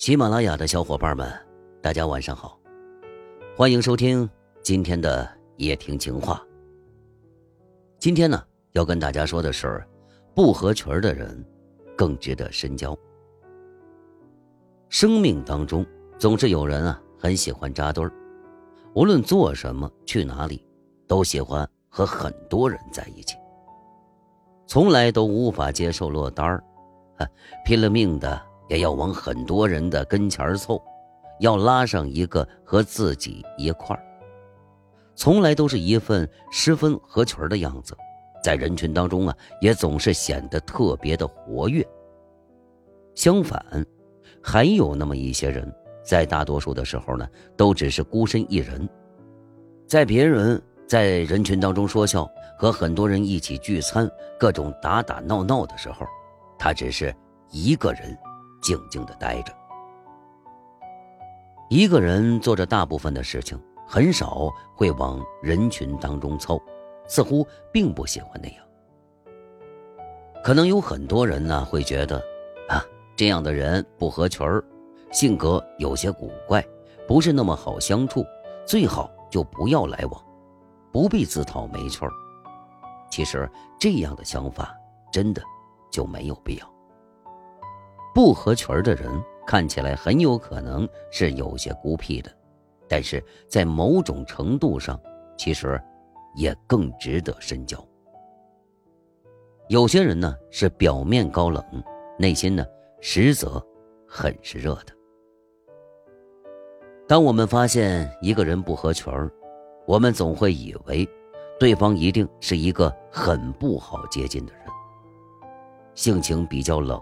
喜马拉雅的小伙伴们，大家晚上好，欢迎收听今天的夜听情话。今天呢，要跟大家说的是，不合群的人更值得深交。生命当中总是有人啊，很喜欢扎堆儿，无论做什么、去哪里，都喜欢和很多人在一起，从来都无法接受落单儿，拼了命的。也要往很多人的跟前凑，要拉上一个和自己一块儿，从来都是一份十分合群的样子，在人群当中啊，也总是显得特别的活跃。相反，还有那么一些人，在大多数的时候呢，都只是孤身一人，在别人在人群当中说笑，和很多人一起聚餐，各种打打闹闹的时候，他只是一个人。静静的待着，一个人做着大部分的事情，很少会往人群当中凑，似乎并不喜欢那样。可能有很多人呢会觉得，啊，这样的人不合群儿，性格有些古怪，不是那么好相处，最好就不要来往，不必自讨没趣儿。其实这样的想法真的就没有必要。不合群的人看起来很有可能是有些孤僻的，但是在某种程度上，其实也更值得深交。有些人呢是表面高冷，内心呢实则很是热的。当我们发现一个人不合群儿我们总会以为对方一定是一个很不好接近的人，性情比较冷。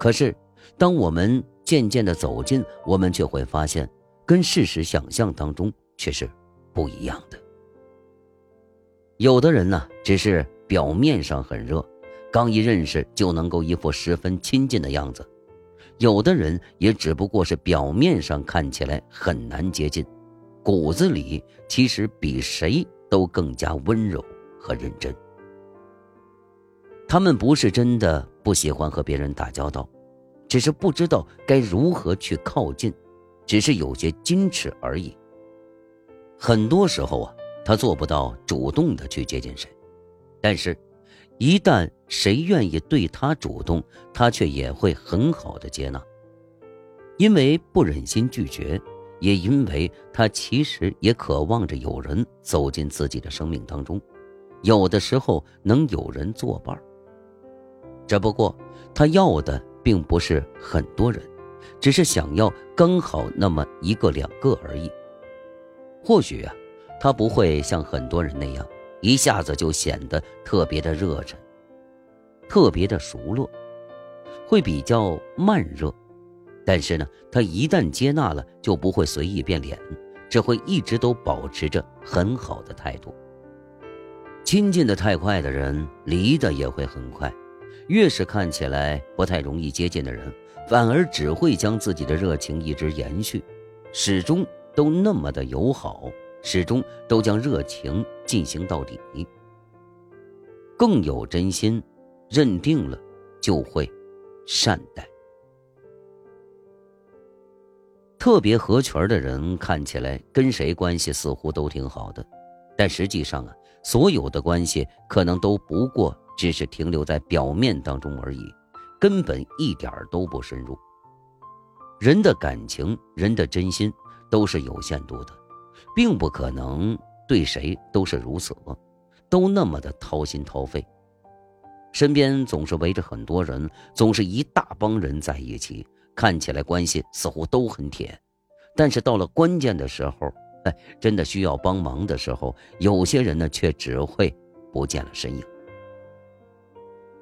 可是，当我们渐渐的走近，我们却会发现，跟事实想象当中却是不一样的。有的人呢，只是表面上很热，刚一认识就能够一副十分亲近的样子；有的人也只不过是表面上看起来很难接近，骨子里其实比谁都更加温柔和认真。他们不是真的不喜欢和别人打交道，只是不知道该如何去靠近，只是有些矜持而已。很多时候啊，他做不到主动的去接近谁，但是，一旦谁愿意对他主动，他却也会很好的接纳。因为不忍心拒绝，也因为他其实也渴望着有人走进自己的生命当中，有的时候能有人作伴。只不过，他要的并不是很多人，只是想要刚好那么一个两个而已。或许啊，他不会像很多人那样一下子就显得特别的热忱，特别的熟络，会比较慢热。但是呢，他一旦接纳了，就不会随意变脸，只会一直都保持着很好的态度。亲近的太快的人，离的也会很快。越是看起来不太容易接近的人，反而只会将自己的热情一直延续，始终都那么的友好，始终都将热情进行到底，更有真心，认定了就会善待。特别合群的人看起来跟谁关系似乎都挺好的，但实际上啊，所有的关系可能都不过。只是停留在表面当中而已，根本一点都不深入。人的感情，人的真心都是有限度的，并不可能对谁都是如此，都那么的掏心掏肺。身边总是围着很多人，总是一大帮人在一起，看起来关系似乎都很铁，但是到了关键的时候，哎，真的需要帮忙的时候，有些人呢却只会不见了身影。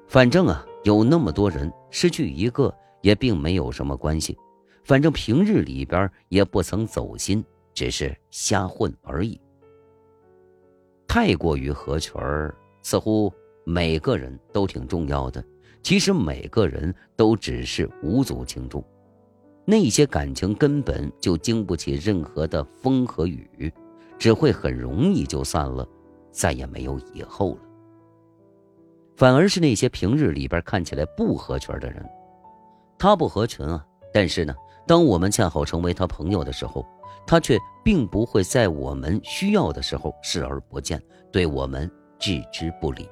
反正啊，有那么多人，失去一个也并没有什么关系。反正平日里边也不曾走心，只是瞎混而已。太过于合群儿，似乎每个人都挺重要的。其实每个人都只是无足轻重，那些感情根本就经不起任何的风和雨，只会很容易就散了，再也没有以后了。反而是那些平日里边看起来不合群的人，他不合群啊，但是呢，当我们恰好成为他朋友的时候，他却并不会在我们需要的时候视而不见，对我们置之不理。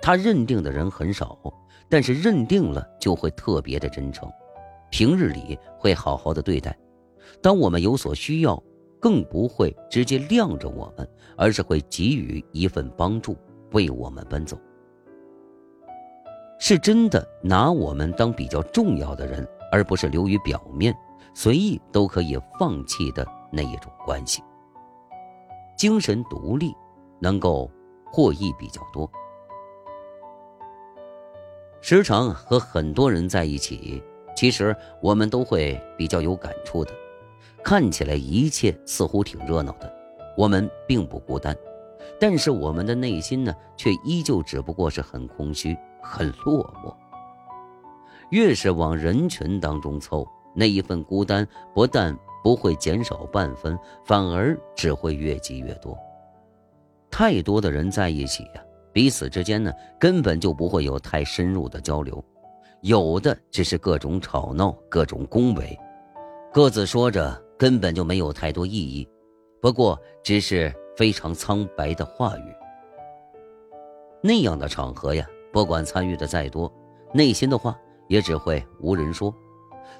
他认定的人很少，但是认定了就会特别的真诚，平日里会好好的对待。当我们有所需要，更不会直接晾着我们，而是会给予一份帮助，为我们奔走。是真的拿我们当比较重要的人，而不是流于表面、随意都可以放弃的那一种关系。精神独立，能够获益比较多。时常和很多人在一起，其实我们都会比较有感触的。看起来一切似乎挺热闹的，我们并不孤单，但是我们的内心呢，却依旧只不过是很空虚、很落寞。越是往人群当中凑，那一份孤单不但不会减少半分，反而只会越积越多。太多的人在一起呀。彼此之间呢，根本就不会有太深入的交流，有的只是各种吵闹、各种恭维，各自说着根本就没有太多意义，不过只是非常苍白的话语。那样的场合呀，不管参与的再多，内心的话也只会无人说，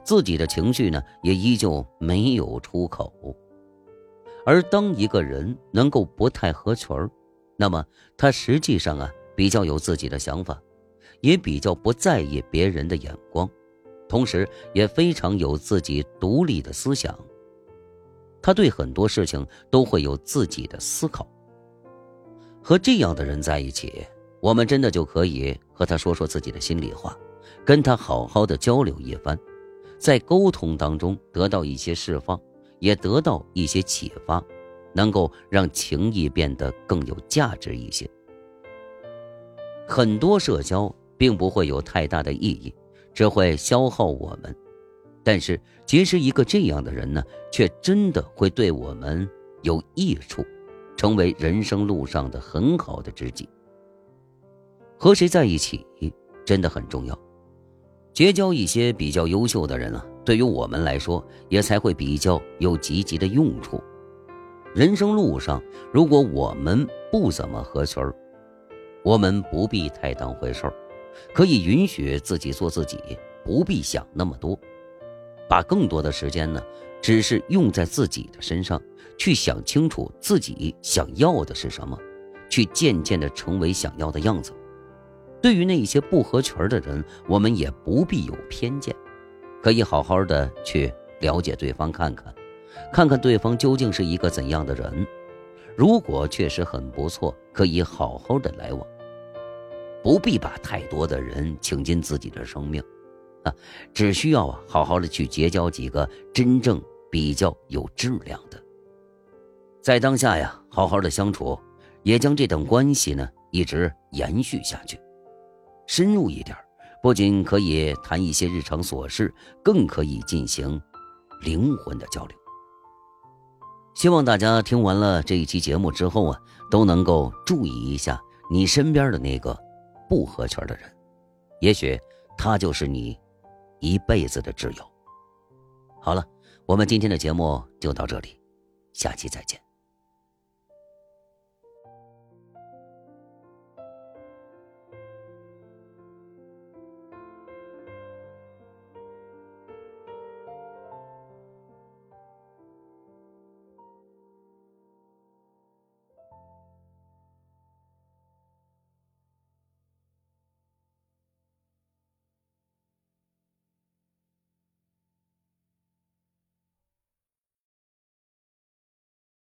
自己的情绪呢，也依旧没有出口。而当一个人能够不太合群儿，那么他实际上啊比较有自己的想法，也比较不在意别人的眼光，同时也非常有自己独立的思想。他对很多事情都会有自己的思考。和这样的人在一起，我们真的就可以和他说说自己的心里话，跟他好好的交流一番，在沟通当中得到一些释放，也得到一些启发。能够让情谊变得更有价值一些。很多社交并不会有太大的意义，只会消耗我们。但是结识一个这样的人呢，却真的会对我们有益处，成为人生路上的很好的知己。和谁在一起真的很重要，结交一些比较优秀的人啊，对于我们来说也才会比较有积极的用处。人生路上，如果我们不怎么合群儿，我们不必太当回事儿，可以允许自己做自己，不必想那么多，把更多的时间呢，只是用在自己的身上，去想清楚自己想要的是什么，去渐渐的成为想要的样子。对于那些不合群的人，我们也不必有偏见，可以好好的去了解对方，看看。看看对方究竟是一个怎样的人，如果确实很不错，可以好好的来往，不必把太多的人请进自己的生命，啊，只需要啊好好的去结交几个真正比较有质量的，在当下呀好好的相处，也将这段关系呢一直延续下去，深入一点，不仅可以谈一些日常琐事，更可以进行灵魂的交流。希望大家听完了这一期节目之后啊，都能够注意一下你身边的那个不合群的人，也许他就是你一辈子的挚友。好了，我们今天的节目就到这里，下期再见。